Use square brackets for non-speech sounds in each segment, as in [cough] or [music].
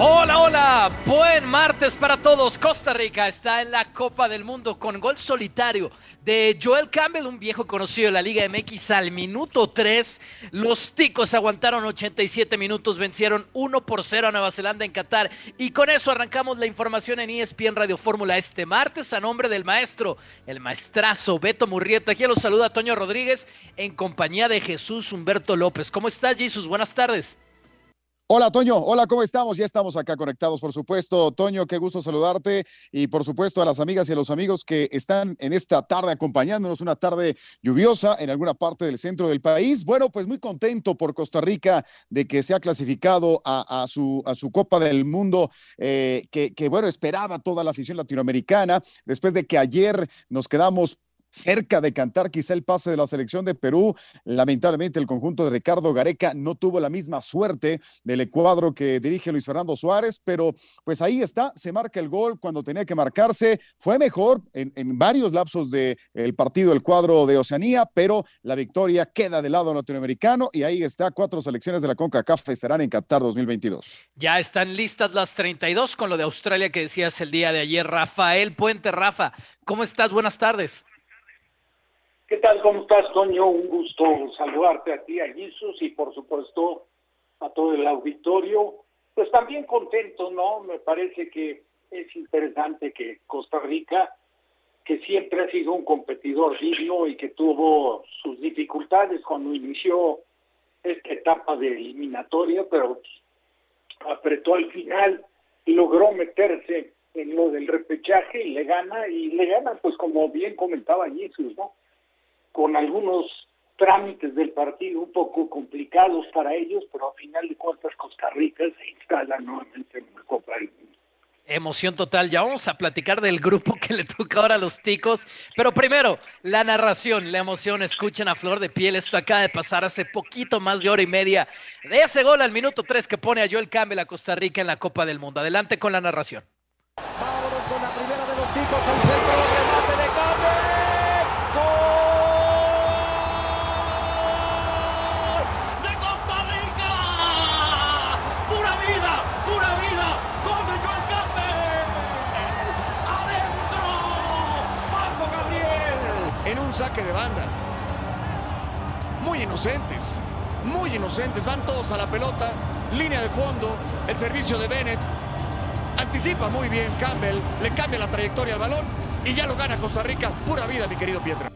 Hola, hola, buen martes para todos. Costa Rica está en la Copa del Mundo con gol solitario de Joel Campbell, un viejo conocido de la Liga MX al minuto 3. Los ticos aguantaron 87 minutos, vencieron 1 por 0 a Nueva Zelanda en Qatar. Y con eso arrancamos la información en ESPN Radio Fórmula este martes a nombre del maestro, el maestrazo Beto Murrieta. Aquí los saluda Toño Rodríguez en compañía de Jesús Humberto López. ¿Cómo estás, Jesús? Buenas tardes. Hola Toño, hola, ¿cómo estamos? Ya estamos acá conectados, por supuesto. Toño, qué gusto saludarte y por supuesto a las amigas y a los amigos que están en esta tarde acompañándonos, una tarde lluviosa en alguna parte del centro del país. Bueno, pues muy contento por Costa Rica de que se ha clasificado a, su, a su Copa del Mundo, eh, que, que bueno, esperaba toda la afición latinoamericana, después de que ayer nos quedamos cerca de cantar quizá el pase de la selección de Perú. Lamentablemente el conjunto de Ricardo Gareca no tuvo la misma suerte del cuadro que dirige Luis Fernando Suárez, pero pues ahí está, se marca el gol cuando tenía que marcarse. Fue mejor en, varios lapsos del partido el cuadro de Oceanía, pero la victoria queda del lado latinoamericano y ahí está, cuatro selecciones de la CONCACAF estarán en Qatar 2022. Ya están listas las 32 con lo de Australia que decías el día de ayer. Rafael Puente, Rafa, ¿cómo estás? Buenas tardes. ¿Qué tal? ¿Cómo estás, Toño? Un gusto saludarte a ti, a Jesús y por supuesto a todo el auditorio. Pues también contento, ¿no? Me parece que es interesante que Costa Rica, que siempre ha sido un competidor digno y que tuvo sus dificultades cuando inició esta etapa de eliminatoria, pero apretó al final y logró meterse en lo del repechaje y le gana, y le gana, pues como bien comentaba Jesús, ¿no? Con algunos trámites del partido un poco complicados para ellos, pero a final de cuentas Costa Rica se instala nuevamente en la Copa del Mundo. Emoción total. Ya vamos a platicar del grupo que le toca ahora a los ticos. Pero primero, la narración, la emoción. Escuchen a Flor de Piel. Esto acaba de pasar hace poquito más de hora y media de ese gol al minuto 3 que pone a Joel Campbell a Costa Rica en la Copa del Mundo. Adelante con la narración. Vámonos con la primera de los ticos al centro. Saque de banda. Muy inocentes, muy inocentes. Van todos a la pelota, línea de fondo, el servicio de Bennett. Anticipa muy bien Campbell, le cambia la trayectoria al balón y ya lo gana Costa Rica. Pura vida, mi querido Pietra.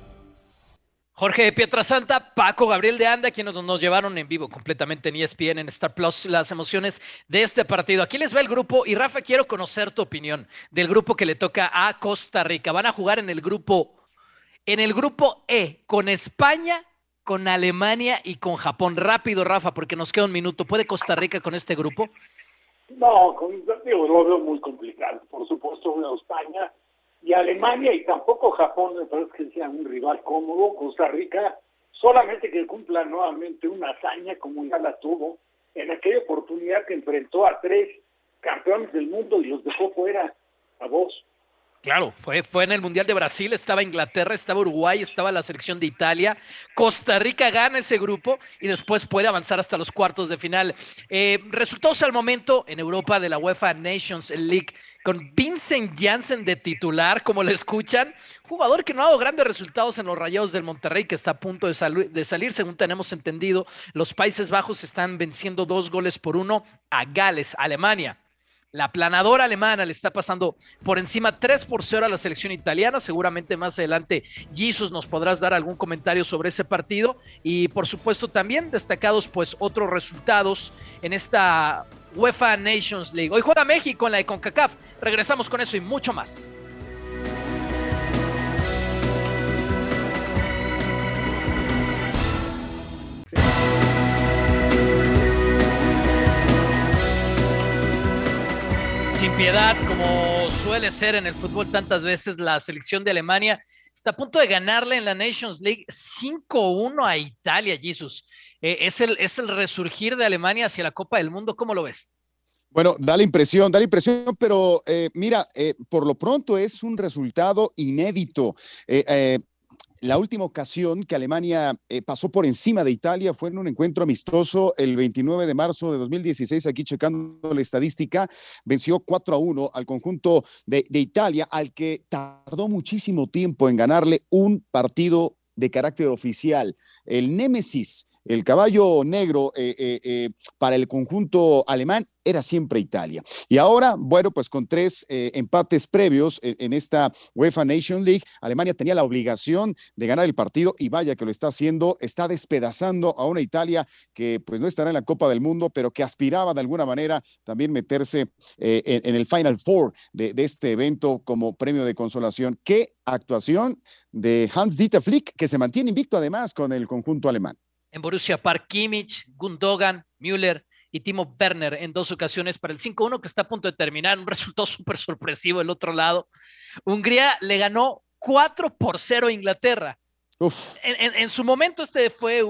Jorge de Pietrasanta, Paco Gabriel de Anda, quienes nos llevaron en vivo completamente en ESPN, en Star Plus, las emociones de este partido. Aquí les va el grupo y Rafa, quiero conocer tu opinión del grupo que le toca a Costa Rica. Van a jugar en el grupo en el grupo E, con España, con Alemania y con Japón. Rápido, Rafa, porque nos queda un minuto. ¿Puede Costa Rica con este grupo? No, digo, lo veo muy complicado. Por supuesto, veo España y Alemania y tampoco Japón me parece que sea un rival cómodo. Costa Rica solamente que cumpla nuevamente una hazaña como ya la tuvo en aquella oportunidad que enfrentó a tres campeones del mundo y los dejó fuera a vos. Claro, fue, fue en el Mundial de Brasil, estaba Inglaterra, estaba Uruguay, estaba la selección de Italia. Costa Rica gana ese grupo y después puede avanzar hasta los cuartos de final. Eh, resultados al momento en Europa de la UEFA Nations League con Vincent Janssen de titular, como le escuchan, jugador que no ha dado grandes resultados en los Rayados del Monterrey, que está a punto de, de salir, según tenemos entendido. Los Países Bajos están venciendo dos goles por uno a Gales, Alemania. La planadora alemana le está pasando por encima 3 por 0 a la selección italiana. Seguramente más adelante, Jesus, nos podrás dar algún comentario sobre ese partido. Y por supuesto también destacados pues otros resultados en esta UEFA Nations League. Hoy juega México en la de CONCACAF. Regresamos con eso y mucho más. Piedad, como suele ser en el fútbol tantas veces, la selección de Alemania está a punto de ganarle en la Nations League 5-1 a Italia, Jesus. Eh, es, el, es el resurgir de Alemania hacia la Copa del Mundo, ¿cómo lo ves? Bueno, da la impresión, da la impresión, pero eh, mira, eh, por lo pronto es un resultado inédito la última ocasión que Alemania eh, pasó por encima de Italia fue en un encuentro amistoso el 29 de marzo de 2016, aquí checando la estadística, venció 4 a 1 al conjunto de, de Italia, al que tardó muchísimo tiempo en ganarle un partido de carácter oficial. El Némesis el caballo negro eh, eh, eh, para el conjunto alemán era siempre Italia. Y ahora, bueno, pues con tres empates previos en, esta UEFA Nation League, Alemania tenía la obligación de ganar el partido y vaya que lo está haciendo, está despedazando a una Italia que pues no estará en la Copa del Mundo, pero que aspiraba de alguna manera también meterse en, el Final Four de, de este evento como premio de consolación. ¿Qué actuación de Hans Dieter Flick, que se mantiene invicto además con el conjunto alemán? En Borussia Park Kimmich, Gundogan, Müller y Timo Werner en dos ocasiones para el 5-1 que está a punto de terminar, un resultado [laughs] súper sorpresivo el otro lado. Hungría le ganó 4 por 0 a Inglaterra. En, su momento este fue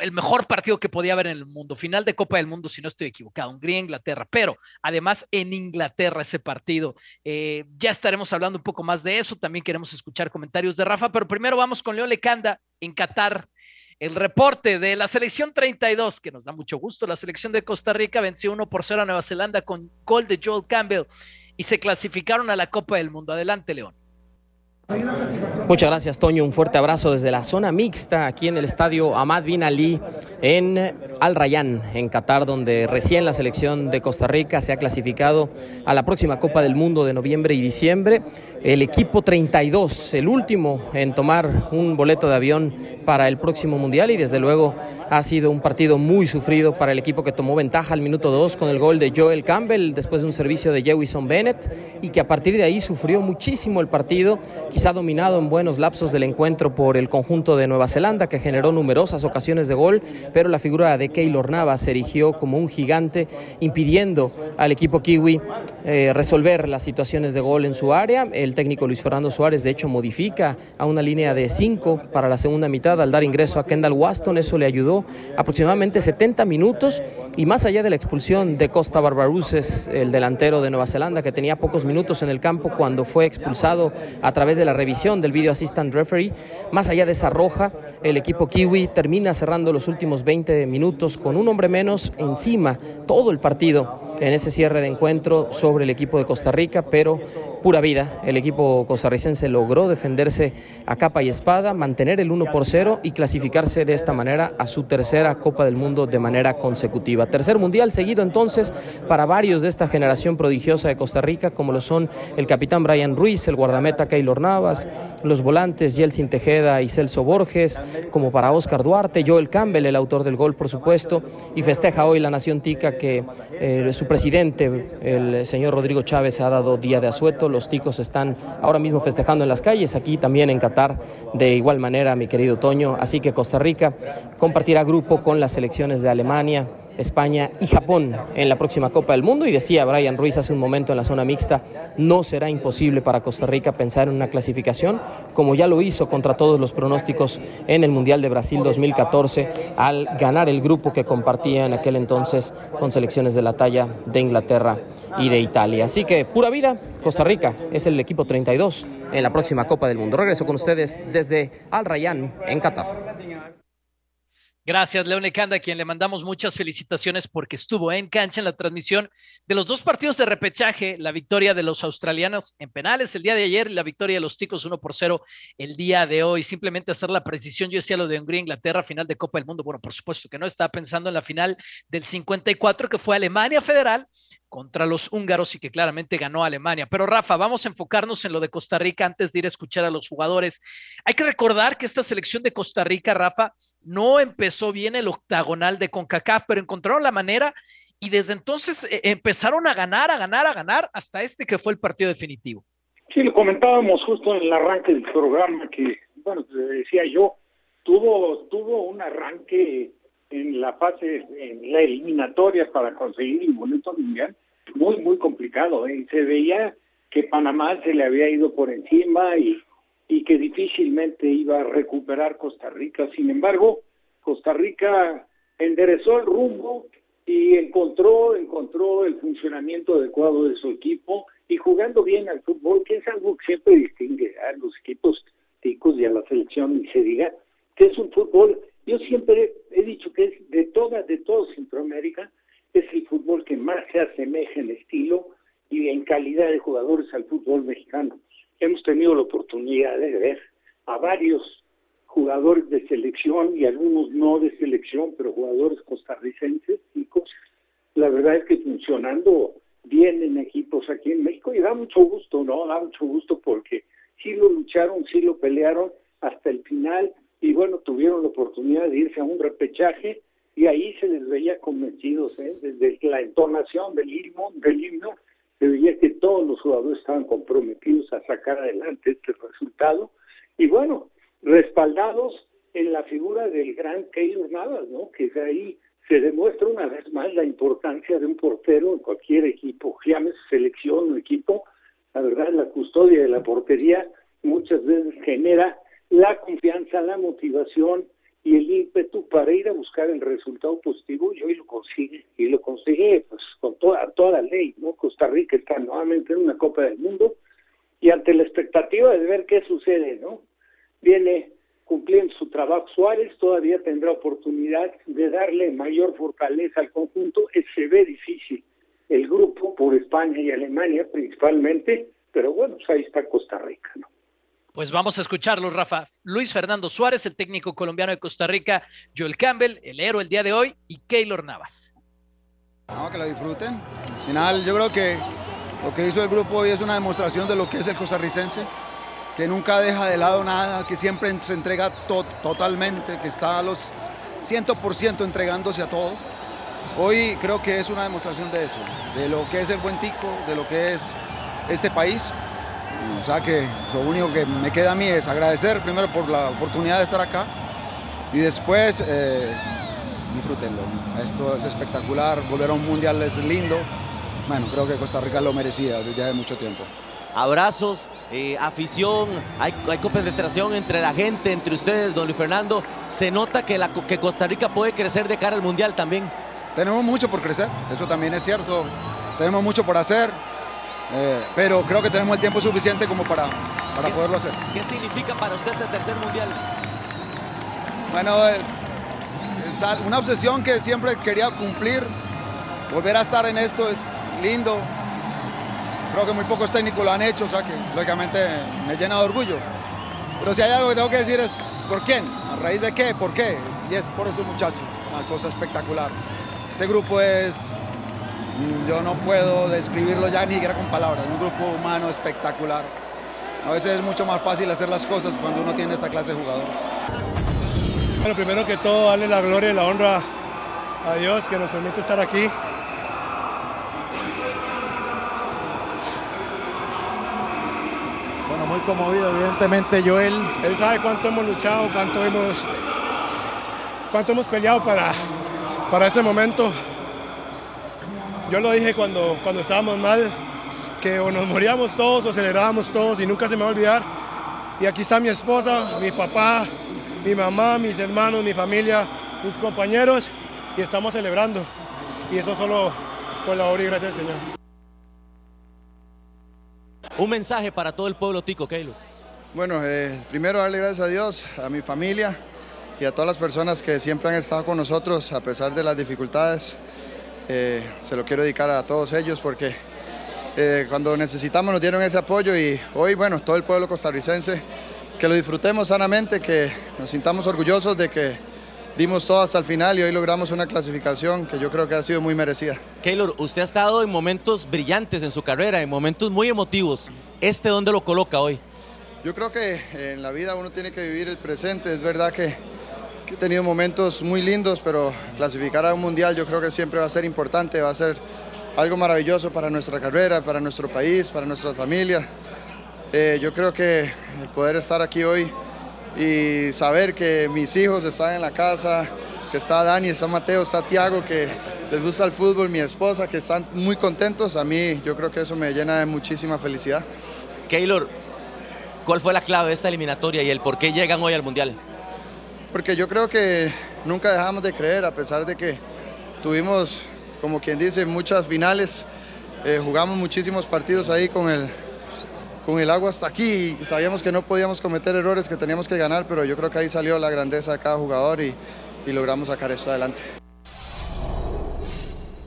el mejor partido que podía haber en el mundo, final de Copa del Mundo, si no estoy equivocado, Hungría-Inglaterra, pero además en Inglaterra ese partido. Eh, ya estaremos hablando un poco más de eso, también queremos escuchar comentarios de Rafa, pero primero vamos con Leo Lecanda en Qatar el reporte de la selección 32, que nos da mucho gusto. La selección de Costa Rica venció 1 por 0 a Nueva Zelanda con gol de Joel Campbell y se clasificaron a la Copa del Mundo. Adelante, León. Muchas gracias, Toño. Un fuerte abrazo desde la zona mixta aquí en el estadio Ahmad Bin Ali en Al Rayyan, en Qatar, donde recién la selección de Costa Rica se ha clasificado a la próxima Copa del Mundo de noviembre y diciembre. El equipo 32, el último en tomar un boleto de avión para el próximo Mundial y desde luego ha sido un partido muy sufrido para el equipo que tomó ventaja al minuto 2 con el gol de Joel Campbell después de un servicio de Jewison Bennett y que a partir de ahí sufrió muchísimo el partido, quizá dominado en buenos lapsos del encuentro por el conjunto de Nueva Zelanda que generó numerosas ocasiones de gol, pero la figura de Keylor Navas se erigió como un gigante impidiendo al equipo kiwi eh, resolver las situaciones de gol en su área. El técnico Luis Fernando Suárez de hecho modifica a una línea de 5 para la segunda mitad al dar ingreso a Kendall Waston, eso le ayudó aproximadamente 70 minutos y más allá de la expulsión de Costa Barbaruses, el delantero de Nueva Zelanda que tenía pocos minutos en el campo cuando fue expulsado a través de la revisión del video assistant referee, más allá de esa roja, el equipo kiwi termina cerrando los últimos 20 minutos con un hombre menos encima todo el partido en ese cierre de encuentro sobre el equipo de Costa Rica, pero pura vida. El equipo costarricense logró defenderse a capa y espada, mantener el 1 por 0 y clasificarse de esta manera a su tercera Copa del Mundo de manera consecutiva. Tercer mundial seguido entonces para varios de esta generación prodigiosa de Costa Rica, como lo son el capitán Brian Ruiz, el guardameta Keylor Navas, los volantes Yeltsin Tejeda y Celso Borges, como para Oscar Duarte, Joel Campbell, el autor del gol, por supuesto, y festeja hoy la Nación Tica que eh, su presidente, el señor Rodrigo Chávez, ha dado día de asueto los ticos están ahora mismo festejando en las calles, aquí también en Qatar, de igual manera, mi querido Toño. Así que Costa Rica compartirá grupo con las selecciones de Alemania, España y Japón en la próxima Copa del Mundo. Y decía Brian Ruiz hace un momento en la zona mixta, no será imposible para Costa Rica pensar en una clasificación, como ya lo hizo contra todos los pronósticos en el Mundial de Brasil 2014, al ganar el grupo que compartía en aquel entonces con selecciones de la talla de Inglaterra y de Italia. Así que pura vida, Costa Rica es el equipo 32 en la próxima Copa del Mundo. Regreso con ustedes desde Al Rayyan en Qatar. Gracias, León Lecanda, a quien le mandamos muchas felicitaciones porque estuvo en cancha en la transmisión de los dos partidos de repechaje, la victoria de los australianos en penales el día de ayer y la victoria de los ticos 1 por 0 el día de hoy. Simplemente hacer la precisión, yo decía lo de Hungría, Inglaterra, final de Copa del Mundo. Bueno, por supuesto que no, estaba pensando en la final del 54 que fue Alemania Federal contra los húngaros y que claramente ganó Alemania. Pero Rafa, vamos a enfocarnos en lo de Costa Rica antes de ir a escuchar a los jugadores. Hay que recordar que esta selección de Costa Rica, Rafa, no empezó bien el octagonal de CONCACAF, pero encontraron la manera y desde entonces eh, empezaron a ganar, a ganar, a ganar hasta este que fue el partido definitivo. Sí, lo comentábamos justo en el arranque del programa que, bueno, decía yo, tuvo, tuvo un arranque en la fase, en la eliminatoria para conseguir el boleto mundial, muy, muy complicado. ¿eh? Se veía que Panamá se le había ido por encima y, y que difícilmente iba a recuperar Costa Rica. Sin embargo, Costa Rica enderezó el rumbo y encontró, encontró el funcionamiento adecuado de su equipo y jugando bien al fútbol, que es algo que siempre distingue a los equipos ticos y a la selección ni se diga, que es un fútbol, yo siempre he dicho que es de toda, de todo Centroamérica, es el fútbol que más se asemeja en estilo y en calidad de jugadores al fútbol mexicano. Hemos tenido la oportunidad de ver a varios jugadores de selección y algunos no de selección, pero jugadores costarricenses, chicos, la verdad es que funcionando bien en equipos aquí en México y da mucho gusto, ¿no? Da mucho gusto porque sí lo lucharon, sí lo pelearon hasta el final y bueno, tuvieron la oportunidad de irse a un repechaje y ahí se les veía convencidos, ¿eh? desde la entonación del himno, del himno, se veía que todos los jugadores estaban comprometidos a sacar adelante este resultado y bueno, respaldados en la figura del gran Keylor Navas, ¿no? Que de ahí se demuestra una vez más la importancia de un portero en cualquier equipo, llámese selección o equipo, la verdad la custodia de la portería muchas veces genera la confianza, la motivación y el ímpetu para ir a buscar el resultado positivo y hoy lo consigue, y lo consigue pues con toda, toda la ley, ¿no? Costa Rica está nuevamente en una Copa del Mundo y ante la expectativa de ver qué sucede, ¿no? Viene cumpliendo su trabajo Suárez, todavía tendrá oportunidad de darle mayor fortaleza al conjunto, se ve difícil el grupo por España y Alemania principalmente, pero bueno, pues ahí está Costa Rica, ¿no? Pues vamos a escucharlo, Rafa. Luis Fernando Suárez, el técnico colombiano de Costa Rica, Joel Campbell, el héroe el día de hoy, y Keylor Navas. Vamos, que lo disfruten. Al final, yo creo que lo que hizo el grupo hoy es una demostración de lo que es el costarricense, que nunca deja de lado nada, que siempre se entrega totalmente, que está a los 100% entregándose a todo. Hoy creo que es una demostración de eso, de lo que es el buen tico, de lo que es este país o sea que lo único que me queda a mí es agradecer primero por la oportunidad de estar acá y después eh, disfrútenlo. Esto es espectacular, volver a un mundial es lindo. Bueno, creo que Costa Rica lo merecía desde hace mucho tiempo. Abrazos, eh, afición, hay, hay compenetración entre la gente, entre ustedes, don Luis Fernando. Se nota que, la, que Costa Rica puede crecer de cara al mundial también. Tenemos mucho por crecer, eso también es cierto. Tenemos mucho por hacer. Eh, pero creo que tenemos el tiempo suficiente como para, para poderlo hacer. ¿Qué significa para usted este tercer mundial? Bueno, es, una obsesión que siempre quería cumplir. Volver a estar en esto es lindo. Creo que muy pocos técnicos lo han hecho, o sea que lógicamente me llena de orgullo. Pero si hay algo que tengo que decir es ¿por quién? ¿A raíz de qué? ¿Por qué? Y es por estos muchachos, una cosa espectacular. Este grupo es yo no puedo describirlo ya ni siquiera con palabras, un grupo humano espectacular. A veces es mucho más fácil hacer las cosas cuando uno tiene esta clase de jugadores. Bueno, primero que todo, darle la gloria y la honra a Dios que nos permite estar aquí. Bueno, muy conmovido, evidentemente, Joel. Él sabe cuánto hemos luchado, cuánto hemos, cuánto hemos peleado para, para ese momento. Yo lo dije cuando, cuando estábamos mal, que o nos moríamos todos o celebrábamos todos y nunca se me va a olvidar. Y aquí está mi esposa, mi papá, mi mamá, mis hermanos, mi familia, mis compañeros y estamos celebrando. Y eso solo por la obra y gracias al Señor. Un mensaje para todo el pueblo tico, Keilo. Bueno, eh, primero darle gracias a Dios, a mi familia y a todas las personas que siempre han estado con nosotros a pesar de las dificultades. Eh, se lo quiero dedicar a todos ellos porque eh, cuando necesitamos nos dieron ese apoyo y hoy, bueno, todo el pueblo costarricense, que lo disfrutemos sanamente, que nos sintamos orgullosos de que dimos todo hasta el final y hoy logramos una clasificación que yo creo que ha sido muy merecida. Keylor, usted ha estado en momentos brillantes en su carrera, en momentos muy emotivos. ¿Este dónde lo coloca hoy? Yo creo que en la vida uno tiene que vivir el presente. Es verdad que he tenido momentos muy lindos, pero clasificar a un mundial yo creo que siempre va a ser importante, va a ser algo maravilloso para nuestra carrera, para nuestro país, para nuestra familia. Eh, yo creo que el poder estar aquí hoy y saber que mis hijos están en la casa, que está Dani, está Mateo, está Tiago, que les gusta el fútbol, mi esposa, que están muy contentos, a mí yo creo que eso me llena de muchísima felicidad. Keylor, ¿cuál fue la clave de esta eliminatoria y el por qué llegan hoy al Mundial? Porque yo creo que nunca dejamos de creer, a pesar de que tuvimos, como quien dice, muchas finales, eh, jugamos muchísimos partidos ahí con el, con el agua hasta aquí y sabíamos que no podíamos cometer errores, que teníamos que ganar, pero yo creo que ahí salió la grandeza de cada jugador y, y logramos sacar esto adelante.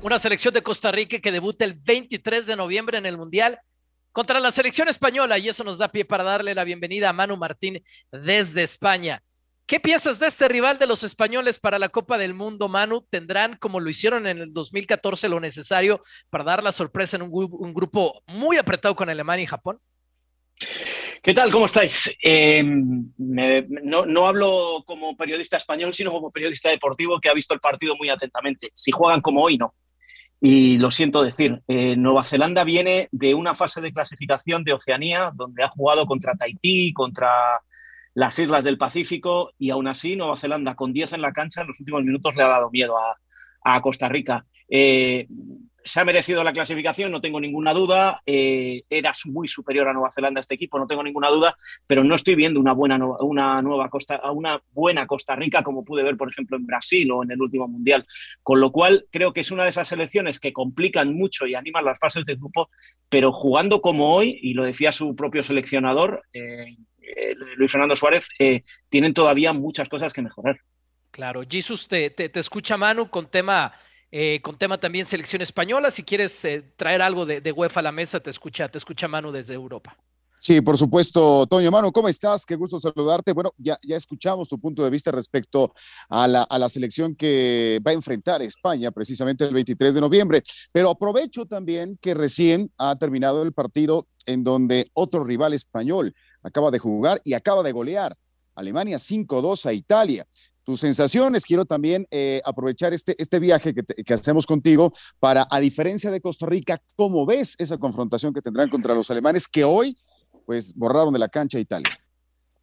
Una selección de Costa Rica que debuta el 23 de noviembre en el Mundial contra la selección española y eso nos da pie para darle la bienvenida a Manu Martín desde España. ¿Qué piensas de este rival de los españoles para la Copa del Mundo, Manu? ¿Tendrán, como lo hicieron en el 2014, lo necesario para dar la sorpresa en un, grupo muy apretado con Alemania y Japón? ¿Qué tal? ¿Cómo estáis? Eh, no, no, hablo como periodista español, sino como periodista deportivo que ha visto el partido muy atentamente. Si juegan como hoy, no. Y lo siento decir, eh, Nueva Zelanda viene de una fase de clasificación de Oceanía, donde ha jugado contra Tahití, contra las islas del Pacífico, y aún así Nueva Zelanda con 10 en la cancha en los últimos minutos le ha dado miedo a, a Costa Rica. Eh, se ha merecido la clasificación, no tengo ninguna duda. Eh, era muy superior a Nueva Zelanda este equipo, no tengo ninguna duda, pero no estoy viendo una buena, una nueva Costa, una buena Costa Rica como pude ver, por ejemplo, en Brasil o en el último mundial. Con lo cual, creo que es una de esas selecciones que complican mucho y animan las fases del grupo, pero jugando como hoy, y lo decía su propio seleccionador, eh, eh, Luis Fernando Suárez, tienen todavía muchas cosas que mejorar. Claro, Jesus, te, te escucha Manu con tema eh, con tema también selección española. Si quieres eh, traer algo de, de, UEFA a la mesa, te escucha, te escucha Manu desde Europa. Sí, por supuesto, Toño Manu, ¿cómo estás? Qué gusto saludarte. Bueno, ya, ya escuchamos tu punto de vista respecto a la, a la selección que va a enfrentar España precisamente el 23 de noviembre, pero aprovecho también que recién ha terminado el partido en donde otro rival español acaba de jugar y acaba de golear. Alemania 5-2 a Italia tus sensaciones. Quiero también eh, aprovechar este, este viaje que, que, hacemos contigo para, a diferencia de Costa Rica, ¿cómo ves esa confrontación que tendrán contra los alemanes que hoy, pues, borraron de la cancha a Italia?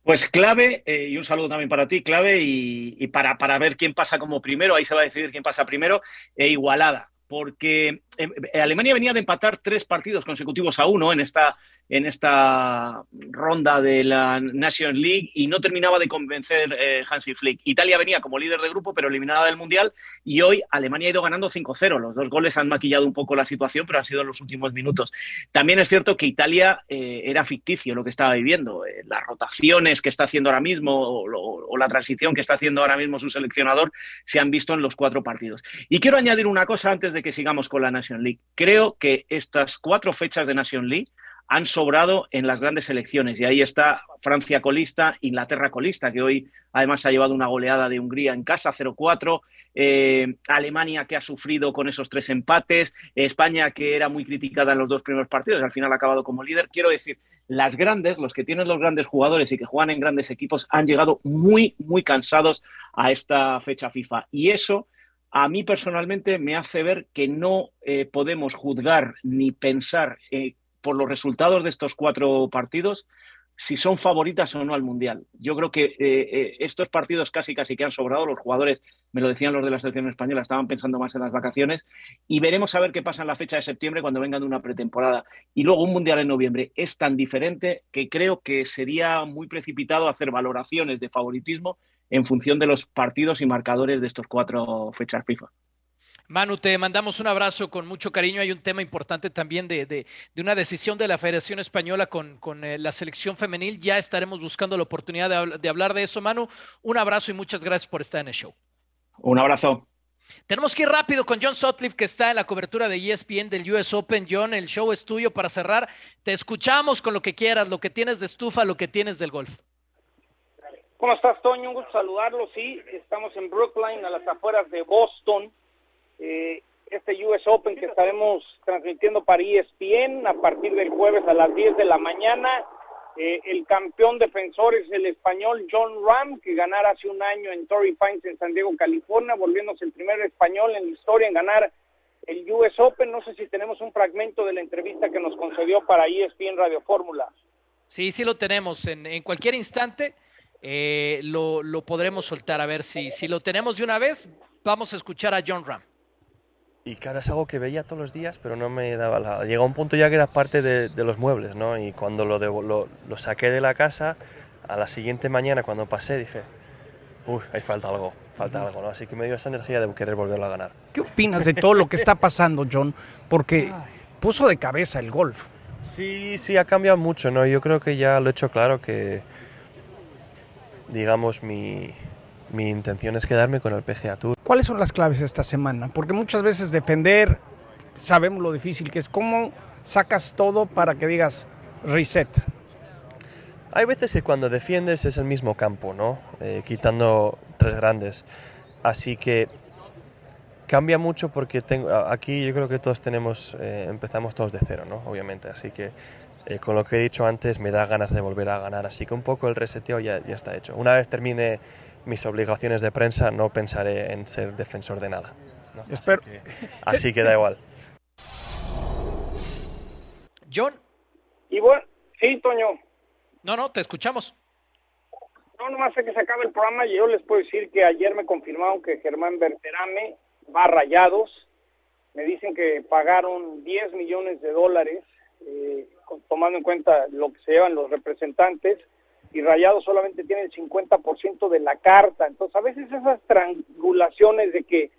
Pues clave, eh, y un saludo también para ti, clave, y, y, para, para ver quién pasa como primero, ahí se va a decidir quién pasa primero, e igualada porque eh, Alemania venía de empatar tres partidos consecutivos a uno en esta, en esta ronda de la National League y no terminaba de convencer eh, Hansi Flick. Italia venía como líder de grupo, pero eliminada del Mundial, y hoy Alemania ha ido ganando 5-0. Los dos goles han maquillado un poco la situación, pero ha sido en los últimos minutos. También es cierto que Italia eh, era ficticio lo que estaba viviendo. Eh, las rotaciones que está haciendo ahora mismo o, la transición que está haciendo ahora mismo su seleccionador se han visto en los cuatro partidos. Y quiero añadir una cosa antes de que sigamos con la League. Creo que estas cuatro fechas de National League han sobrado en las grandes elecciones. Y ahí está Francia colista, Inglaterra colista, que hoy además ha llevado una goleada de Hungría en casa, 0-4, eh, Alemania que ha sufrido con esos tres empates, España que era muy criticada en los dos primeros partidos, al final ha acabado como líder. Quiero decir, las grandes, los que tienen los grandes jugadores y que juegan en grandes equipos, han llegado muy, muy cansados a esta fecha FIFA. Y eso a mí personalmente me hace ver que no eh, podemos juzgar ni pensar eh, por los resultados de estos cuatro partidos si son favoritas o no al Mundial. Yo creo que eh, estos partidos casi casi que han sobrado, los jugadores, me lo decían los de la selección española, estaban pensando más en las vacaciones y veremos a ver qué pasa en la fecha de septiembre cuando vengan de una pretemporada. Y luego un Mundial en noviembre es tan diferente que creo que sería muy precipitado hacer valoraciones de favoritismo en función de los partidos y marcadores de estos cuatro fechas FIFA. Manu, te mandamos un abrazo con mucho cariño. Hay un tema importante también de, de, de una decisión de la Federación Española con, con eh, la selección femenil. Ya estaremos buscando la oportunidad de, de, hablar de eso. Manu, un abrazo y muchas gracias por estar en el show. Un abrazo. Tenemos que ir rápido con John Sutcliffe, que está en la cobertura de ESPN del US Open. John, el show es tuyo para cerrar. Te escuchamos con lo que quieras, lo que tienes de estufa, lo que tienes del golf. ¿Cómo estás, Toño? Un gusto saludarlo. Sí, estamos en Brookline, a las afueras de Boston eh, este US Open que estaremos transmitiendo para ESPN a partir del jueves a las 10 de la mañana. Eh, el campeón defensor es el español John Ram, que ganara hace un año en Torrey Pines en San Diego, California, volviéndose el primer español en la historia en ganar el US Open. No sé si tenemos un fragmento de la entrevista que nos concedió para ESPN Radio Fórmula. Sí, sí lo tenemos. En, en cualquier instante eh, lo, lo, podremos soltar. A ver si, si lo tenemos de una vez, vamos a escuchar a John Ram. Y claro, es algo que veía todos los días, pero no me daba la... Llegó un punto ya que era parte de, de los muebles, ¿no? Y cuando lo, de, lo, lo, saqué de la casa, a la siguiente mañana cuando pasé dije, uy, ahí falta algo, falta algo, ¿no? Así que me dio esa energía de querer volverlo a ganar. ¿Qué opinas de todo lo que está pasando, John? Porque puso de cabeza el golf. Sí, sí, ha cambiado mucho, ¿no? Yo creo que ya lo he hecho claro que, digamos, mi, mi intención es quedarme con el PGA Tour. ¿Cuáles son las claves esta semana? Porque muchas veces defender, sabemos lo difícil que es. ¿Cómo sacas todo para que digas reset? Hay veces que cuando defiendes es el mismo campo, ¿no? Eh, quitando tres grandes. Así que cambia mucho porque tengo, aquí yo creo que todos tenemos, eh, empezamos todos de cero, ¿no? Obviamente. Así que eh, con lo que he dicho antes me da ganas de volver a ganar. Así que un poco el reseteo ya, ya está hecho. Una vez termine mis obligaciones de prensa, no pensaré en ser defensor de nada. ¿no? Espero. Así, que, así que da igual. [laughs] John. Y bueno, sí, Toño. No, no, te escuchamos. No, nomás sé que se acaba el programa y yo les puedo decir que ayer me confirmaron que Germán Berterame va a Rayados. Me dicen que pagaron 10 millones de dólares, eh, tomando en cuenta lo que se llevan los representantes, y Rayados solamente tiene el 50% de la carta. Entonces, a veces esas triangulaciones de que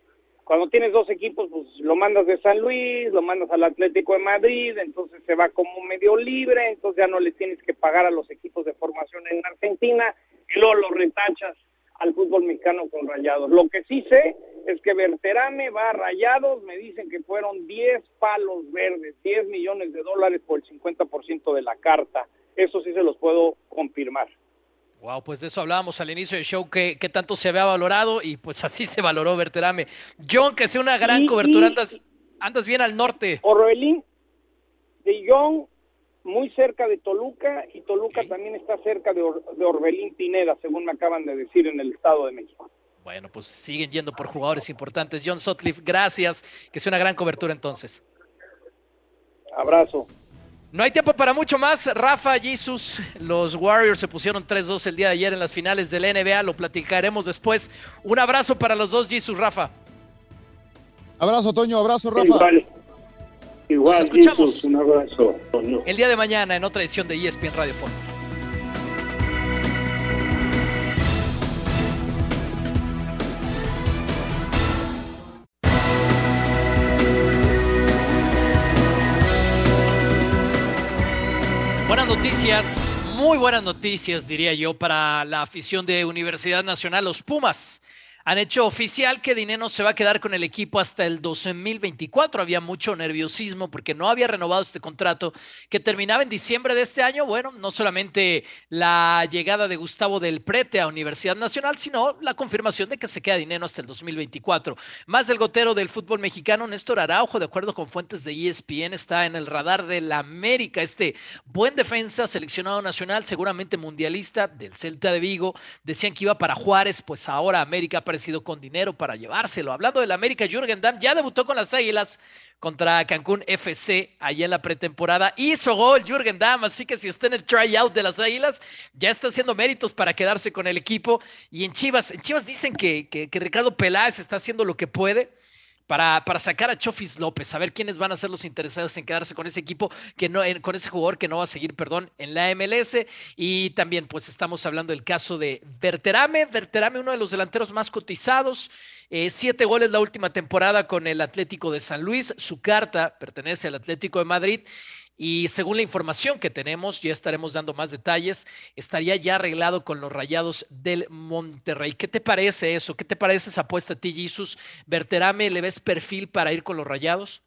cuando tienes dos equipos, pues lo mandas de San Luis, lo mandas al Atlético de Madrid, entonces se va como medio libre, entonces ya no le tienes que pagar a los equipos de formación en Argentina, y luego lo retachas al fútbol mexicano con Rayados. Lo que sí sé es que Berterame va a Rayados, me dicen que fueron 10 palos verdes, 10 millones de dólares por el 50% de la carta. Eso sí se los puedo confirmar. Wow, pues de eso hablábamos al inicio del show, que, que tanto se había valorado y pues así se valoró Berterame. John, que sea una gran Y- cobertura, andas, andas bien al norte. Orbelín de Jong, muy cerca de Toluca, y Toluca también está cerca de, Or- de Orbelín Pineda, según me acaban de decir en el Estado de México. Bueno, pues siguen yendo por jugadores importantes. John Sotliff, gracias. Que sea una gran cobertura entonces. Abrazo. No hay tiempo para mucho más. Rafa, Jesus, los Warriors se pusieron 3-2 el día de ayer en las finales del NBA. Lo platicaremos después. Un abrazo para los dos, Jesus, Rafa. Abrazo, Toño, abrazo, Rafa. Igual, igual, Nos escuchamos. Un abrazo. El día de mañana en otra edición de ESPN Radio Fórmula. Buenas noticias, muy buenas noticias, diría yo, para la afición de Universidad Nacional, los Pumas. Han hecho oficial que Dineno se va a quedar con el equipo hasta el 2024. Había mucho nerviosismo porque no había renovado este contrato que terminaba en diciembre de este año. Bueno, no solamente la llegada de Gustavo del Prete a Universidad Nacional, sino la confirmación de que se queda Dineno hasta el 2024. Más del gotero del fútbol mexicano, Néstor Araujo, de acuerdo con fuentes de ESPN, está en el radar del América. Este buen defensa, seleccionado nacional, seguramente mundialista del Celta de Vigo. Decían que iba para Juárez, pues ahora América ha aparecido con dinero para llevárselo. Hablando del América, Jürgen Damm ya debutó con las Águilas contra Cancún FC allá en la pretemporada. Hizo gol Jürgen Damm, así que si está en el tryout de las Águilas, ya está haciendo méritos para quedarse con el equipo. Y en Chivas, en Chivas dicen que, que, que Ricardo Peláez está haciendo lo que puede para, para sacar a Chofis López, a ver quiénes van a ser los interesados en quedarse con ese equipo, que no, en- con ese jugador que no va a seguir, perdón, en la MLS. Y también, pues, estamos hablando del caso de Verterame. Verterame, uno de los delanteros más cotizados. eh, siete goles la última temporada con el Atlético de San Luis. Su carta pertenece al Atlético de Madrid. Y según la información que tenemos, ya estaremos dando más detalles, estaría ya arreglado con los rayados del Monterrey. ¿Qué te parece eso? ¿Qué te parece esa apuesta a ti, Jesus? ¿Verterame le ves perfil para ir con los rayados?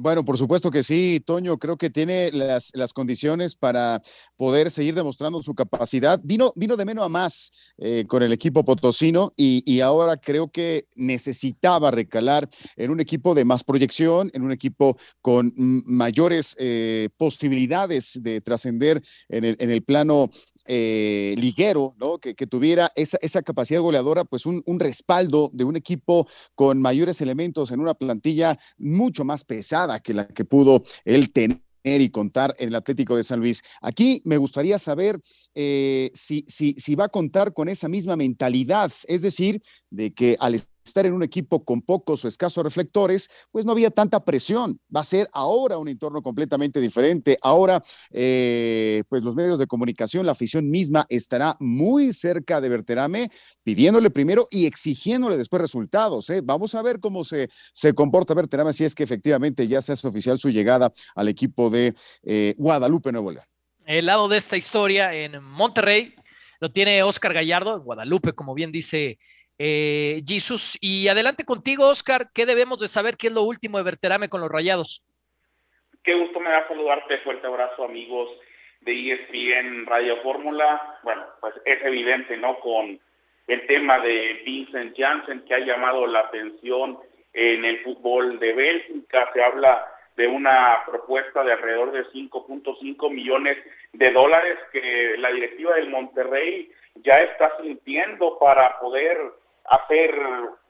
Bueno, por supuesto que sí, Toño, creo que tiene las, las condiciones para poder seguir demostrando su capacidad. Vino, vino de menos a más eh, con el equipo potosino y, y ahora creo que necesitaba recalar en un equipo de más proyección, en un equipo con mayores eh, posibilidades de trascender en el, en el plano eh, liguero, ¿no? Que, tuviera esa, esa capacidad goleadora, pues un, un respaldo de un equipo con mayores elementos en una plantilla mucho más pesada que la que pudo él tener y contar en el Atlético de San Luis. Aquí me gustaría saber eh, si, si va a contar con esa misma mentalidad, es decir, de que al estar en un equipo con pocos o escasos reflectores, pues no había tanta presión. Va a ser ahora un entorno completamente diferente. Ahora, eh, pues los medios de comunicación, la afición misma estará muy cerca de Berterame, pidiéndole primero y exigiéndole después resultados. ¿eh? Vamos a ver cómo se, se comporta Berterame si es que efectivamente ya se hace oficial su llegada al equipo de eh, Guadalupe, Nuevo León. El lado de esta historia en Monterrey lo tiene Oscar Gallardo, Guadalupe, como bien dice eh, Jesus. Y adelante contigo, Oscar. ¿Qué debemos de saber? ¿Qué es lo último de Verterame con los Rayados? Qué gusto me da saludarte. Fuerte abrazo, amigos de ESPN Radio Fórmula. Bueno, pues es evidente, ¿no? Con el tema de Vincent Janssen, que ha llamado la atención en el fútbol de Bélgica. Se habla de una propuesta de alrededor de 5.5 millones de dólares que la directiva del Monterrey ya está sintiendo para poder hacer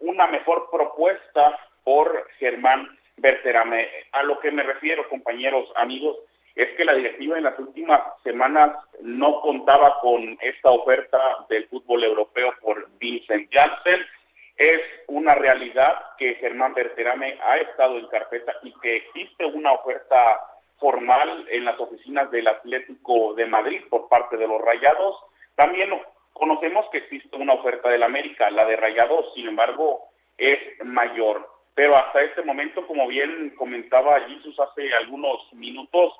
una mejor propuesta por Germán Berterame. A lo que me refiero, compañeros, amigos, es que la directiva en las últimas semanas no contaba con esta oferta del fútbol europeo por Vincent Janssen es una realidad que Germán Berterame ha estado en carpeta y que existe una oferta formal en las oficinas del Atlético de Madrid por parte de los Rayados. También conocemos que existe una oferta del América, la de Rayados, sin embargo, es mayor. Pero hasta este momento, como bien comentaba Jesus hace algunos minutos,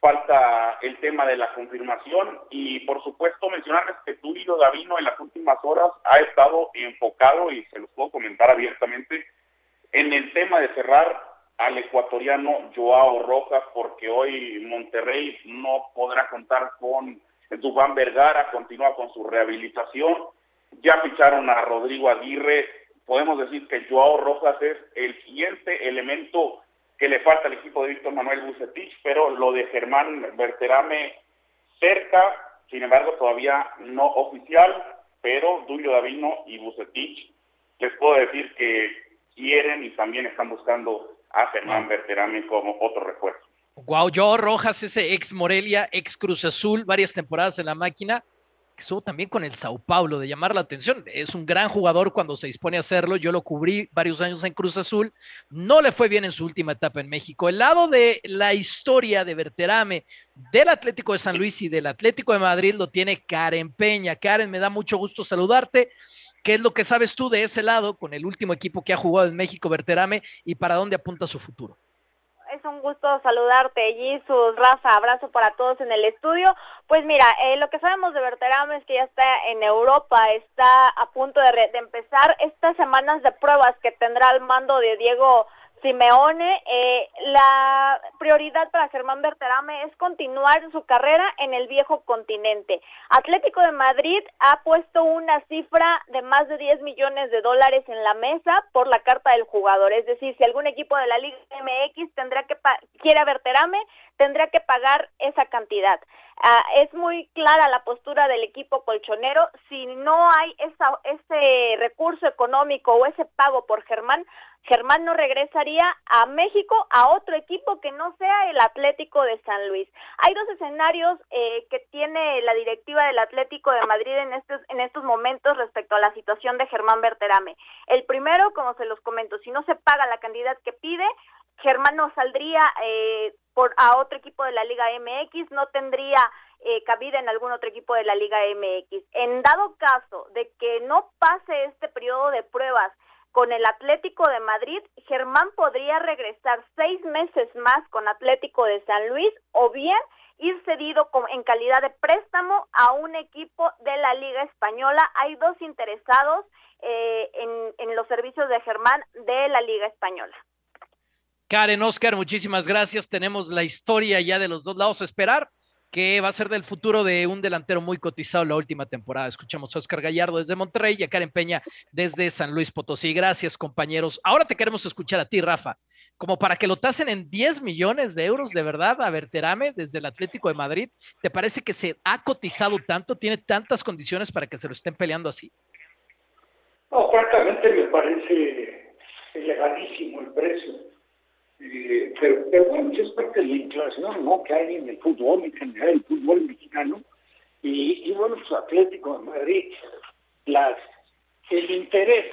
falta el tema de la confirmación y por supuesto mencionarles que Tulio Davino en las últimas horas ha estado enfocado y se los puedo comentar abiertamente en el tema de cerrar al ecuatoriano Joao Rojas porque hoy Monterrey no podrá contar con Dubán Vergara, continúa con su rehabilitación, ya ficharon a Rodrigo Aguirre, podemos decir que Joao Rojas es el siguiente elemento que le falta al equipo de Víctor Manuel Bucetich, pero lo de Germán Berterame cerca, sin embargo todavía no oficial, pero Dulio Davino y Bucetich les puedo decir que quieren y también están buscando a Germán Berterame como otro refuerzo. Guau, yo Rojas, ese ex Morelia, ex Cruz Azul, varias temporadas en la máquina, que estuvo también con el Sao Paulo, de llamar la atención. Es un gran jugador cuando se dispone a hacerlo. Yo lo cubrí varios años en Cruz Azul. No le fue bien en su última etapa en México. El lado de la historia de Berterame, del Atlético de San Luis y del Atlético de Madrid lo tiene Karen Peña. Karen, me da mucho gusto saludarte. ¿Qué es lo que sabes tú de ese lado con el último equipo que ha jugado en México, Berterame, y para dónde apunta su futuro? Un gusto saludarte, Jesus, Rafa, abrazo para todos en el estudio. Pues mira, eh, lo que sabemos de Berterame es que ya está en Europa, está a punto de, de empezar estas semanas de pruebas que tendrá al mando de Diego Simeone, eh, la prioridad para Germán Berterame es continuar su carrera en el viejo continente. Atlético de Madrid ha puesto una cifra de más de 10 millones de dólares en la mesa por la carta del jugador. Es decir, si algún equipo de la Liga MX tendrá que quiere a Berterame, tendrá que pagar esa cantidad. Ah, es muy clara la postura del equipo colchonero. Si no hay esa, ese recurso económico o ese pago por Germán, Germán no regresaría a México a otro equipo que no sea el Atlético de San Luis. Hay dos escenarios eh, que tiene la directiva del Atlético de Madrid en estos, en estos momentos respecto a la situación de Germán Berterame. El primero, como se los comento, si no se paga la cantidad que pide, Germán no saldría eh, por, a otro equipo de la Liga MX, no tendría eh, cabida en algún otro equipo de la Liga MX. En dado caso de que no pase este periodo de pruebas con el Atlético de Madrid, Germán podría regresar seis meses más con Atlético de San Luis o bien ir cedido en calidad de préstamo a un equipo de la Liga Española. Hay dos interesados eh, en, en los servicios de Germán de la Liga Española. Karen, Oscar, muchísimas gracias. Tenemos la historia ya de los dos lados esperar, que va a ser del futuro de un delantero muy cotizado la última temporada. Escuchamos a Oscar Gallardo desde Monterrey y a Karen Peña desde San Luis Potosí. Gracias, compañeros. Ahora te queremos escuchar a ti, Rafa, como para que lo tasen en 10 millones de euros, de verdad, a Verterame desde el Atlético de Madrid. ¿Te parece que se ha cotizado tanto? ¿Tiene tantas condiciones para que se lo estén peleando así? No, francamente me parece elevadísimo el precio pero, pero, bueno, es parte de la ¿no? que hay en el fútbol, en general el fútbol mexicano. Y, bueno, pues Atlético de Madrid, las, el interés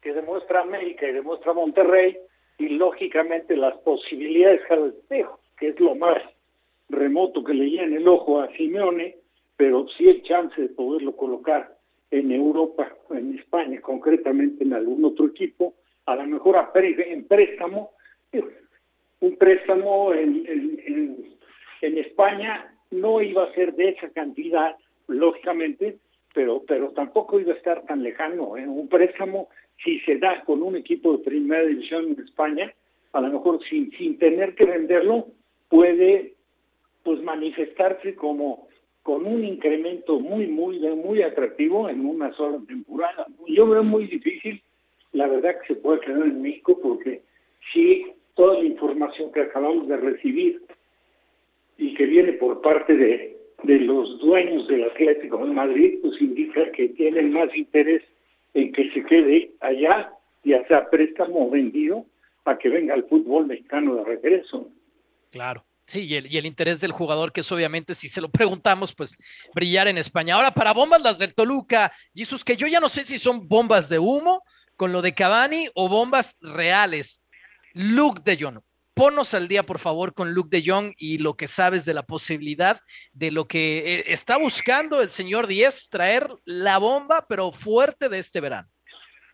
que demuestra América y demuestra Monterrey, y lógicamente las posibilidades al espejo, que es lo más remoto que le en el ojo a Simeone, pero sí el chance de poderlo colocar en Europa, en España, concretamente en algún otro equipo, a lo mejor a en préstamo, un préstamo en, en, en, España no iba a ser de esa cantidad, lógicamente, pero, pero tampoco iba a estar tan lejano. ¿eh? Un préstamo, si se da con un equipo de primera división en España, a lo mejor sin, sin tener que venderlo, puede pues manifestarse como con un incremento muy, muy, muy atractivo en una sola temporada. Yo veo muy difícil, la verdad, que se pueda quedar en México porque si toda la información que acabamos de recibir y que viene por parte de, de los dueños del Atlético de Madrid, pues indica que tienen más interés en que se quede allá, ya sea préstamo vendido, a que venga el fútbol mexicano de regreso. Claro. Sí, y el, interés del jugador, que es obviamente, si se lo preguntamos, pues brillar en España. Ahora, para bombas, las del Toluca, Jesús, que yo ya no sé si son bombas de humo con lo de Cavani o bombas reales. Luke de Jong, ponnos al día, por favor, con Luke de Jong y lo que sabes de la posibilidad de lo que eh, está buscando el señor Díez, traer la bomba, pero fuerte de este verano.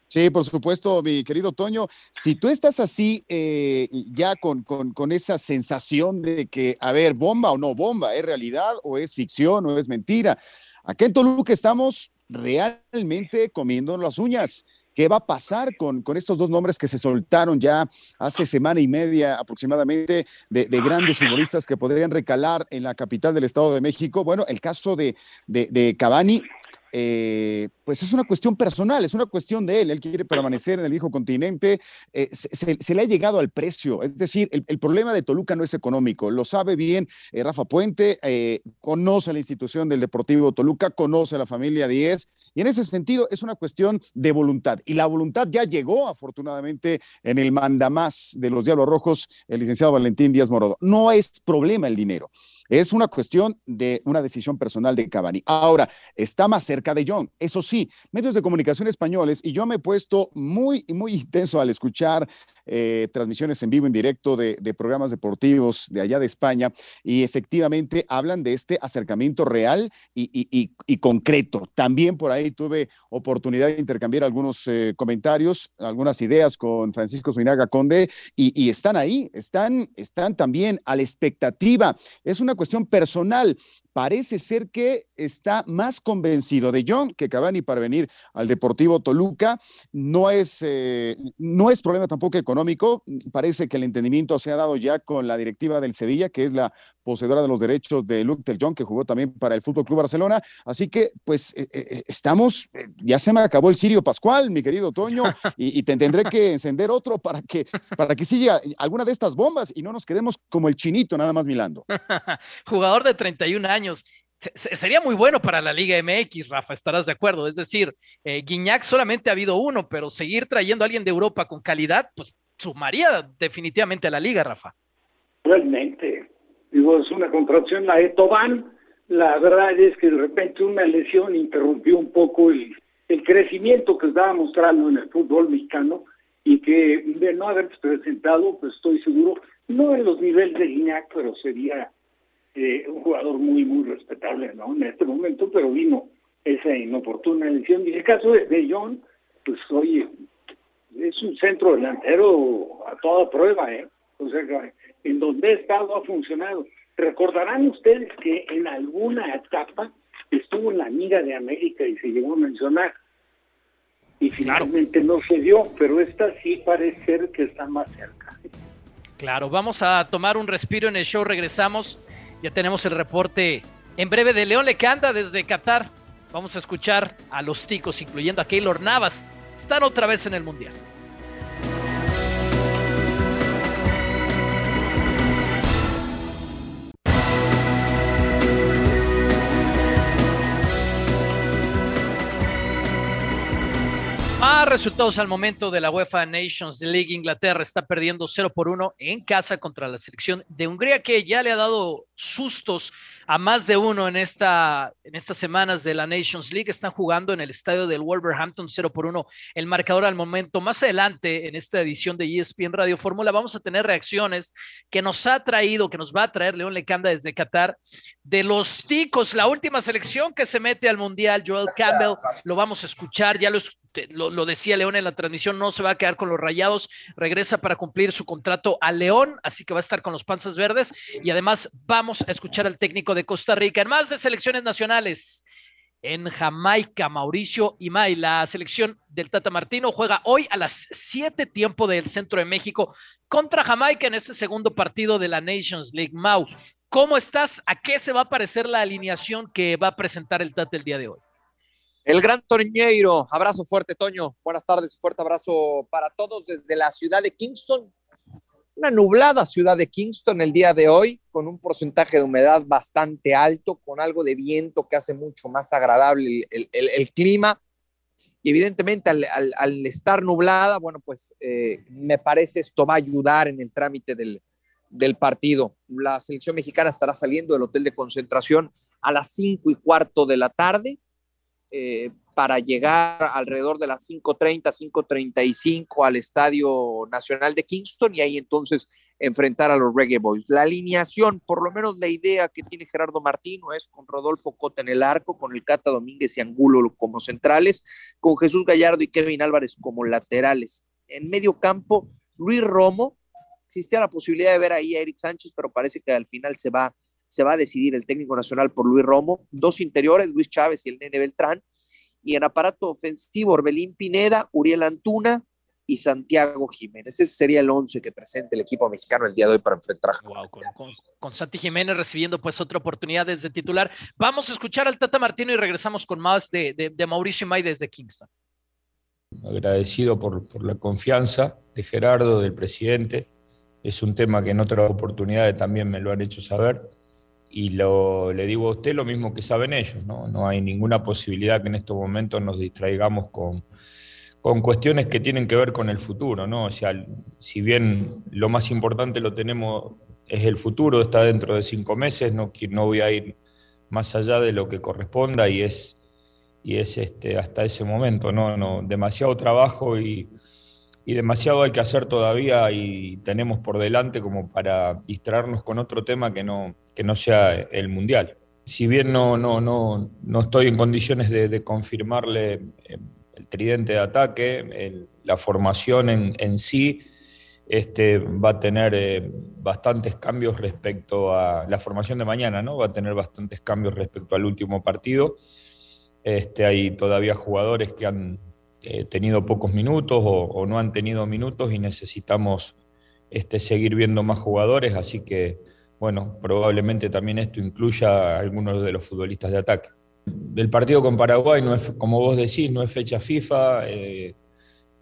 Sí, por supuesto, mi querido Toño. Si tú estás así, eh, ya con, con, esa sensación de que, a ver, bomba o no bomba, ¿es realidad o es ficción o es mentira? Aquí en Toluca estamos realmente comiendo las uñas. ¿Qué va a pasar con, con estos dos nombres que se soltaron ya hace semana y media aproximadamente de, grandes humoristas que podrían recalar en la capital del Estado de México? Bueno, el caso de, de, de Cavani eh, pues es una cuestión personal, es una cuestión de él. Él quiere permanecer en el viejo continente. Eh, se, le ha llegado al precio. Es decir, el, problema de Toluca no es económico. Lo sabe bien eh, Rafa Puente, conoce la institución del Deportivo Toluca, conoce a la familia Díez. Y en ese sentido es una cuestión de voluntad. Y la voluntad ya llegó, afortunadamente, en el mandamás de los Diablos Rojos, el licenciado Valentín Díaz Morodo. No es problema el dinero. Es una cuestión de una decisión personal de Cavani. Ahora, está más cerca de John. Eso sí, medios de comunicación españoles, y yo me he puesto muy, muy [laughs] intenso al escuchar eh, transmisiones en vivo, en directo de, programas deportivos de allá de España, y efectivamente hablan de este acercamiento real y, concreto. También por ahí tuve oportunidad de intercambiar algunos eh, comentarios, algunas ideas con Francisco Zuinaga Conde, y, están ahí, están, están también a la expectativa. Es una cuestión personal parece ser que está más convencido de John que Cavani para venir al Deportivo Toluca. No es, eh, no es problema tampoco económico. Parece que el entendimiento se ha dado ya con la directiva del Sevilla, que es la poseedora de los derechos de Luke Del John, que jugó también para el Fútbol Club Barcelona. Así que, pues, eh, eh, estamos, ya se me acabó el Sirio Pascual, mi querido Toño, y, te tendré que encender otro para que, para que siga alguna de estas bombas y no nos quedemos como el chinito, nada más milando. [laughs] Jugador de 31 años sería muy bueno para la Liga MX, Rafa, estarás de acuerdo. Es decir, eh, Guiñac solamente ha habido uno, pero seguir trayendo a alguien de Europa con calidad, pues sumaría definitivamente a la Liga, Rafa. Realmente, digo, es una contracción. La Etoban, la verdad es que de repente una lesión interrumpió un poco el, el crecimiento que estaba mostrando en el fútbol mexicano y que de no haberse presentado, pues estoy seguro, no en los niveles de Guiñac, pero sería eh, un jugador muy, muy respetable ¿no? en este momento, pero vino esa inoportuna elección. Y el caso de, de John, pues oye, es un centro delantero a toda prueba, ¿eh? O sea, en donde ha estado ha funcionado. Recordarán ustedes que en alguna etapa estuvo en la mira de América y se llegó a mencionar. Y finalmente no se dio, pero esta sí parece ser que está más cerca. Claro, vamos a tomar un respiro en el show, regresamos. Ya tenemos el reporte en breve de León Lecanda desde Qatar. Vamos a escuchar a los ticos, incluyendo a Keylor Navas. Están otra vez en el Mundial. Resultados al momento de la UEFA Nations League. Inglaterra está perdiendo 0 por 1 en casa contra la selección de Hungría, que ya le ha dado sustos a más de uno en, esta, en estas semanas de la Nations League. Están jugando en el estadio del Wolverhampton 0 por 1 el marcador al momento. Más adelante, en esta edición de ESPN Radio Fórmula, vamos a tener reacciones que nos ha traído, que nos va a traer León Lecanda desde Qatar, de los ticos, la última selección que se mete al Mundial, Joel Campbell, lo vamos a escuchar, ya lo, lo, decía León en la transmisión, no se va a quedar con los rayados, regresa para cumplir su contrato a León, así que va a estar con los panzas verdes y además vamos a escuchar al técnico de Costa Rica en más de selecciones nacionales. En Jamaica, Mauricio Imay, la selección del Tata Martino juega hoy a las 7 tiempo del centro de México contra Jamaica en este segundo partido de la Nations League. Mau, ¿cómo estás? ¿A qué se va a parecer la alineación que va a presentar el Tata el día de hoy? El gran Toñeiro, abrazo fuerte, Toño. Buenas tardes, fuerte abrazo para todos desde la ciudad de Kingston. Una nublada ciudad de Kingston el día de hoy, con un porcentaje de humedad bastante alto, con algo de viento que hace mucho más agradable el, clima. Y evidentemente al, estar nublada, bueno, pues eh, me parece esto va a ayudar en el trámite del, del partido. La selección mexicana estará saliendo del hotel de concentración a las cinco y cuarto de la tarde eh, para llegar alrededor de las 5.30, 5.35 al Estadio Nacional de Kingston y ahí entonces enfrentar a los Reggae Boys. La alineación, por lo menos la idea que tiene Gerardo Martino es con Rodolfo Cota en el arco, con el Cata Domínguez y Angulo como centrales, con Jesús Gallardo y Kevin Álvarez como laterales. En medio campo, Luis Romo. Existía la posibilidad de ver ahí a Eric Sánchez, pero parece que al final se va se va a decidir el técnico nacional por Luis Romo, dos interiores, Luis Chávez y el Nene Beltrán, y en aparato ofensivo, Orbelín Pineda, Uriel Antuna y Santiago Jiménez. Ese sería el once que presenta el equipo mexicano el día de hoy para enfrentar wow, con, Santi Jiménez recibiendo pues otra oportunidad desde titular. Vamos a escuchar al Tata Martino y regresamos con más de, Mauricio May desde Kingston. Agradecido por, por la confianza de Gerardo, del presidente. Es un tema que en otras oportunidades también me lo han hecho saber y lo, le digo a usted lo mismo que saben ellos, ¿no? No hay ninguna posibilidad que en estos momentos nos distraigamos con, con cuestiones que tienen que ver con el futuro, ¿no? O sea, si bien lo más importante lo tenemos es el futuro, está dentro de cinco meses, no, no voy a ir más allá de lo que corresponda y es, y es este, hasta ese momento, ¿no? no demasiado trabajo y, y demasiado hay que hacer todavía y tenemos por delante como para distraernos con otro tema que no, que no sea el Mundial. Si bien no, no, no, no estoy en condiciones de, confirmarle eh, el tridente de ataque, la formación en, en, sí este, va a tener eh, bastantes cambios respecto a la formación de mañana, ¿no? Va a tener bastantes cambios respecto al último partido. Este, hay todavía jugadores que han eh, tenido pocos minutos o, no han tenido minutos y necesitamos este, seguir viendo más jugadores, así que bueno, probablemente también esto incluya a algunos de los futbolistas de ataque. El partido con Paraguay, no es, como vos decís, no es fecha FIFA, eh,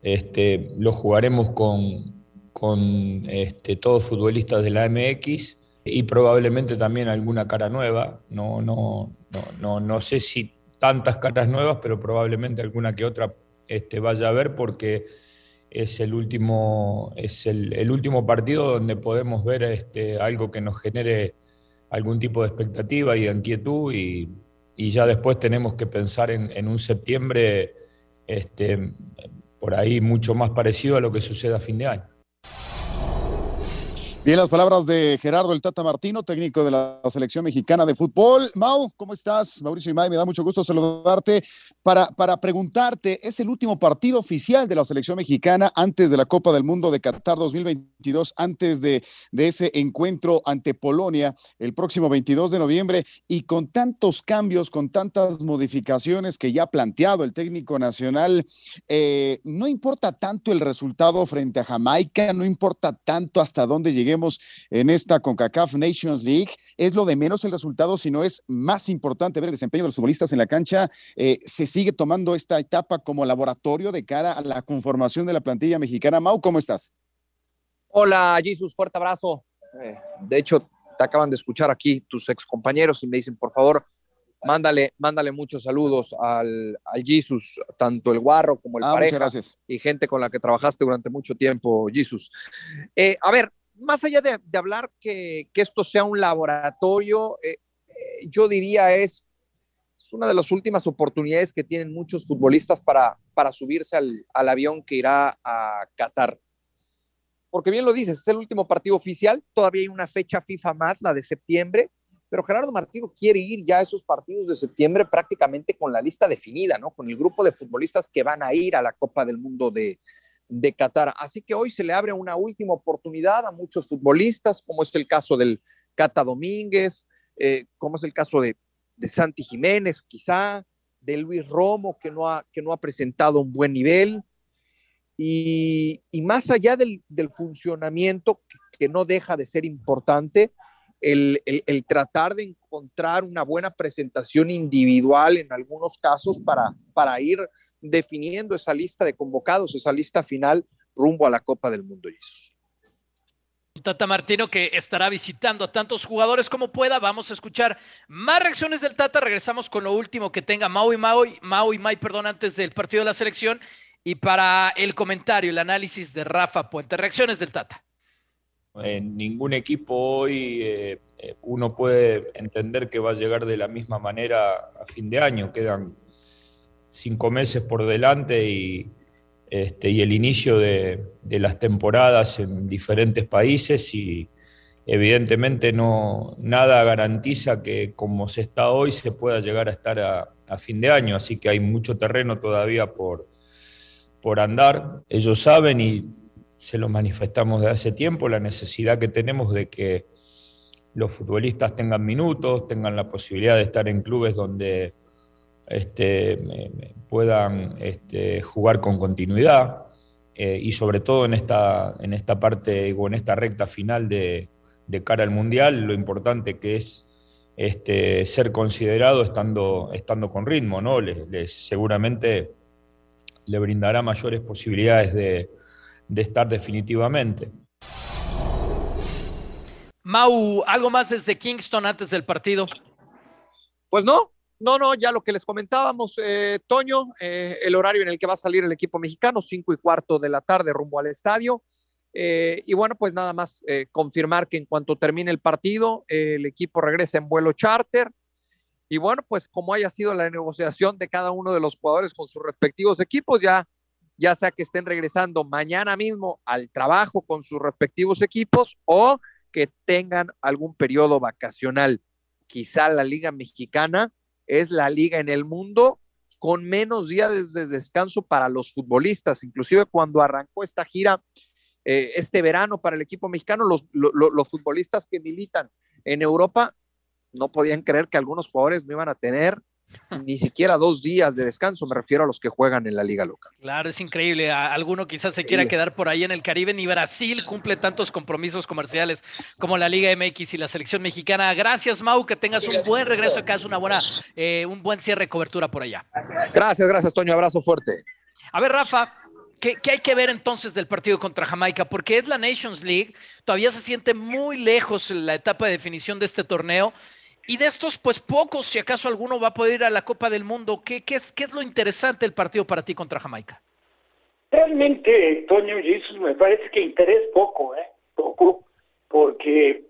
este, lo jugaremos con, con este, todos futbolistas de la MX y probablemente también alguna cara nueva. No, no, no, no, no sé si tantas caras nuevas, pero probablemente alguna que otra este, vaya a ver porque es el último, es el, último partido donde podemos ver este, algo que nos genere algún tipo de expectativa y de inquietud y, ya después tenemos que pensar en, un septiembre este, por ahí mucho más parecido a lo que sucede a fin de año. Bien, las palabras de Gerardo El Tata Martino, técnico de la selección mexicana de fútbol. Mau, ¿cómo estás? Mauricio Imay, me da mucho gusto saludarte. Para, para preguntarte, es el último partido oficial de la selección mexicana antes de la Copa del Mundo de Qatar 2022, antes de, de ese encuentro ante Polonia el próximo 22 de noviembre. Y con tantos cambios, con tantas modificaciones que ya ha planteado el técnico nacional, eh, no importa tanto el resultado frente a Jamaica, no importa tanto hasta dónde lleguemos en esta CONCACAF Nations League. Es lo de menos el resultado, sino es más importante ver el desempeño de los futbolistas en la cancha. Eh, se sigue tomando esta etapa como laboratorio de cara a la conformación de la plantilla mexicana. Mau, ¿cómo estás? Hola, Jesus, fuerte abrazo. Eh, de hecho, te acaban de escuchar aquí tus ex compañeros y me dicen, por favor, Mándale, mándale muchos saludos al, al Jesus, tanto el Guarro como el Ah, muchas pareja gracias. y gente con la que trabajaste durante mucho tiempo, Jesus. Eh, a ver, más allá de, hablar que, que esto sea un laboratorio, eh, eh, yo diría es, es una de las últimas oportunidades que tienen muchos futbolistas para, para subirse al, al avión que irá a Qatar. Porque bien lo dices, es el último partido oficial, todavía hay una fecha FIFA más, la de septiembre, pero Gerardo Martino quiere ir ya a esos partidos de septiembre prácticamente con la lista definida, ¿no? Con el grupo de futbolistas que van a ir a la Copa del Mundo de, de Qatar. Así que hoy se le abre una última oportunidad a muchos futbolistas, como es el caso del Cata Domínguez, eh, como es el caso de, de Santi Jiménez, quizá, de Luis Romo, que no ha, que no ha presentado un buen nivel. Y, y más allá del, del funcionamiento, que, no deja de ser importante, el, el, el, tratar de encontrar una buena presentación individual en algunos casos para, para ir definiendo esa lista de convocados, esa lista final rumbo a la Copa del Mundo. Jesus. Tata Martino que estará visitando a tantos jugadores como pueda. Vamos a escuchar más reacciones del Tata. Regresamos con lo último que tenga Mau y Mau, Mau y Mai, perdón, antes del partido de la selección. Y para el comentario, el análisis de Rafa Puente. Reacciones del Tata. En ningún equipo hoy eh, uno puede entender que va a llegar de la misma manera a fin de año. Quedan cinco meses por delante y, este, y el inicio de, de, las temporadas en diferentes países y evidentemente no, nada garantiza que como se está hoy se pueda llegar a estar a, fin de año. Así que hay mucho terreno todavía por, por andar. Ellos saben y se lo manifestamos desde hace tiempo, la necesidad que tenemos de que los futbolistas tengan minutos, tengan la posibilidad de estar en clubes donde este, puedan este, jugar con continuidad eh, y sobre todo en esta, en esta parte o en esta recta final de, de cara al Mundial, lo importante que es este, ser considerado estando, estando con ritmo, ¿no? Les, les seguramente le brindará mayores posibilidades de, de estar definitivamente. Mau, ¿algo más desde Kingston antes del partido? Pues no, no, no, ya lo que les comentábamos, eh, Toño, eh, el horario en el que va a salir el equipo mexicano, cinco y cuarto de la tarde rumbo al estadio. Eh, y bueno, pues nada más eh, confirmar que en cuanto termine el partido, el equipo regresa en vuelo charter. Y bueno, pues como haya sido la negociación de cada uno de los jugadores con sus respectivos equipos, ya ya sea que estén regresando mañana mismo al trabajo con sus respectivos equipos o que tengan algún periodo vacacional. Quizá la Liga Mexicana es la liga en el mundo con menos días de descanso para los futbolistas. Inclusive cuando arrancó esta gira eh, este verano para el equipo mexicano, los, los, los futbolistas que militan en Europa no podían creer que algunos jugadores no iban a tener ni siquiera dos días de descanso, me refiero a los que juegan en la liga local. Claro, es increíble. A alguno quizás se quiera quedar por ahí en el Caribe, ni Brasil cumple tantos compromisos comerciales como la Liga MX y la selección mexicana. Gracias, Mau, que tengas un buen regreso acá, es una buena, eh, un buen cierre de cobertura por allá. Gracias, gracias, Toño. Abrazo fuerte. A ver, Rafa, ¿Qué, ¿Qué, hay que ver entonces del partido contra Jamaica? Porque es la Nations League, todavía se siente muy lejos la etapa de definición de este torneo. Y de estos, pues pocos, si acaso alguno va a poder ir a la Copa del Mundo. ¿Qué, es, qué es lo interesante del partido para ti contra Jamaica? Realmente, Toño Jesus, me parece que interés poco, ¿eh? Poco, porque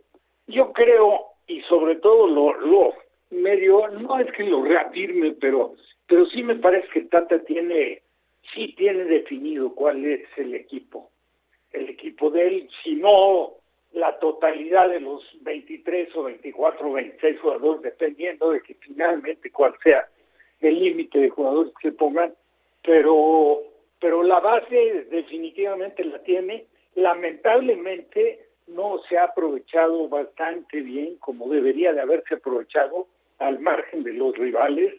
yo creo, y sobre todo lo, lo medio, no es que lo reafirme, pero, pero sí me parece que Tata tiene, sí tiene definido cuál es el equipo. El equipo de él, si no la totalidad de los 23 o 24 o 26 jugadores, dependiendo de que finalmente cuál sea el límite de jugadores que pongan, pero pero la base definitivamente la tiene. Lamentablemente no se ha aprovechado bastante bien como debería de haberse aprovechado al margen de los rivales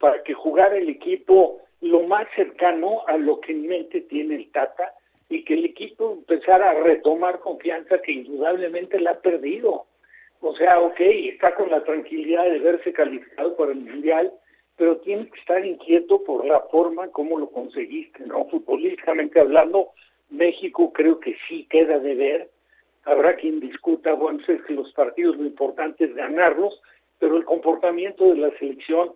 para que jugara el equipo lo más cercano a lo que en mente tiene el Tata y que el equipo empezara a retomar confianza que indudablemente la ha perdido. O sea, ok, está con la tranquilidad de verse calificado para el Mundial, pero tiene que estar inquieto por la forma como lo conseguiste, ¿no? Futbolísticamente hablando, México creo que sí queda de ver. Habrá quien discuta, bueno, es que los partidos lo importante es ganarlos, pero el comportamiento de la selección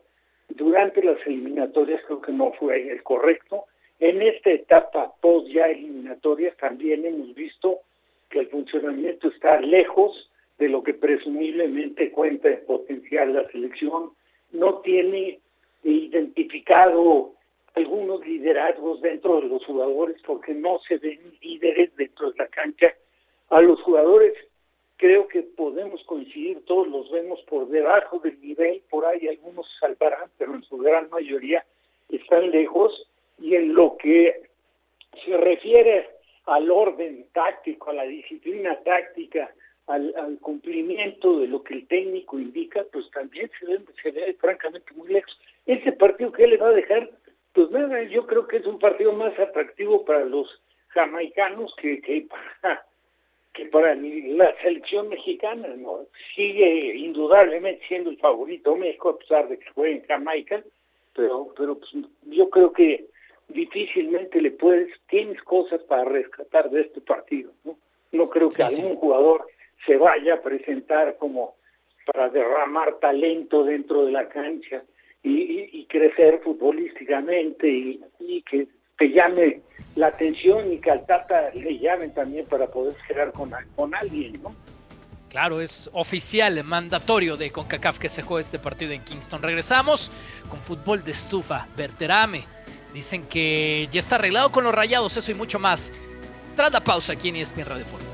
durante las eliminatorias creo que no fue el correcto. En esta etapa post ya eliminatorias también hemos visto que el funcionamiento está lejos de lo que presumiblemente cuenta en potencial la selección. No tiene identificado algunos liderazgos dentro de los jugadores porque no se ven líderes dentro de la cancha. A los jugadores creo que podemos coincidir, todos los vemos por debajo del nivel, por ahí algunos salvarán, pero en su gran mayoría están lejos y en lo que se refiere al orden táctico, a la disciplina táctica, al, cumplimiento de lo que el técnico indica, pues también se ve, se francamente muy lejos. Ese partido que le va a dejar, pues nada, yo creo que es un partido más atractivo para los jamaicanos que, que para que para la selección mexicana no sigue indudablemente siendo el favorito México a pesar de que juegue en Jamaica pero pero pues, yo creo que difícilmente le puedes tienes cosas para rescatar de este partido no no creo que algún jugador se vaya a presentar como para derramar talento dentro de la cancha y, crecer futbolísticamente y que te llame la atención y que al Tata le llamen también para poder quedar con, con alguien, ¿no? Claro, es oficial, mandatorio de CONCACAF que se juegue este partido en Kingston. Regresamos con fútbol de estufa. Berterame. Dicen que ya está arreglado con los rayados, eso y mucho más. Tras la pausa aquí en ESPN Radio Fútbol.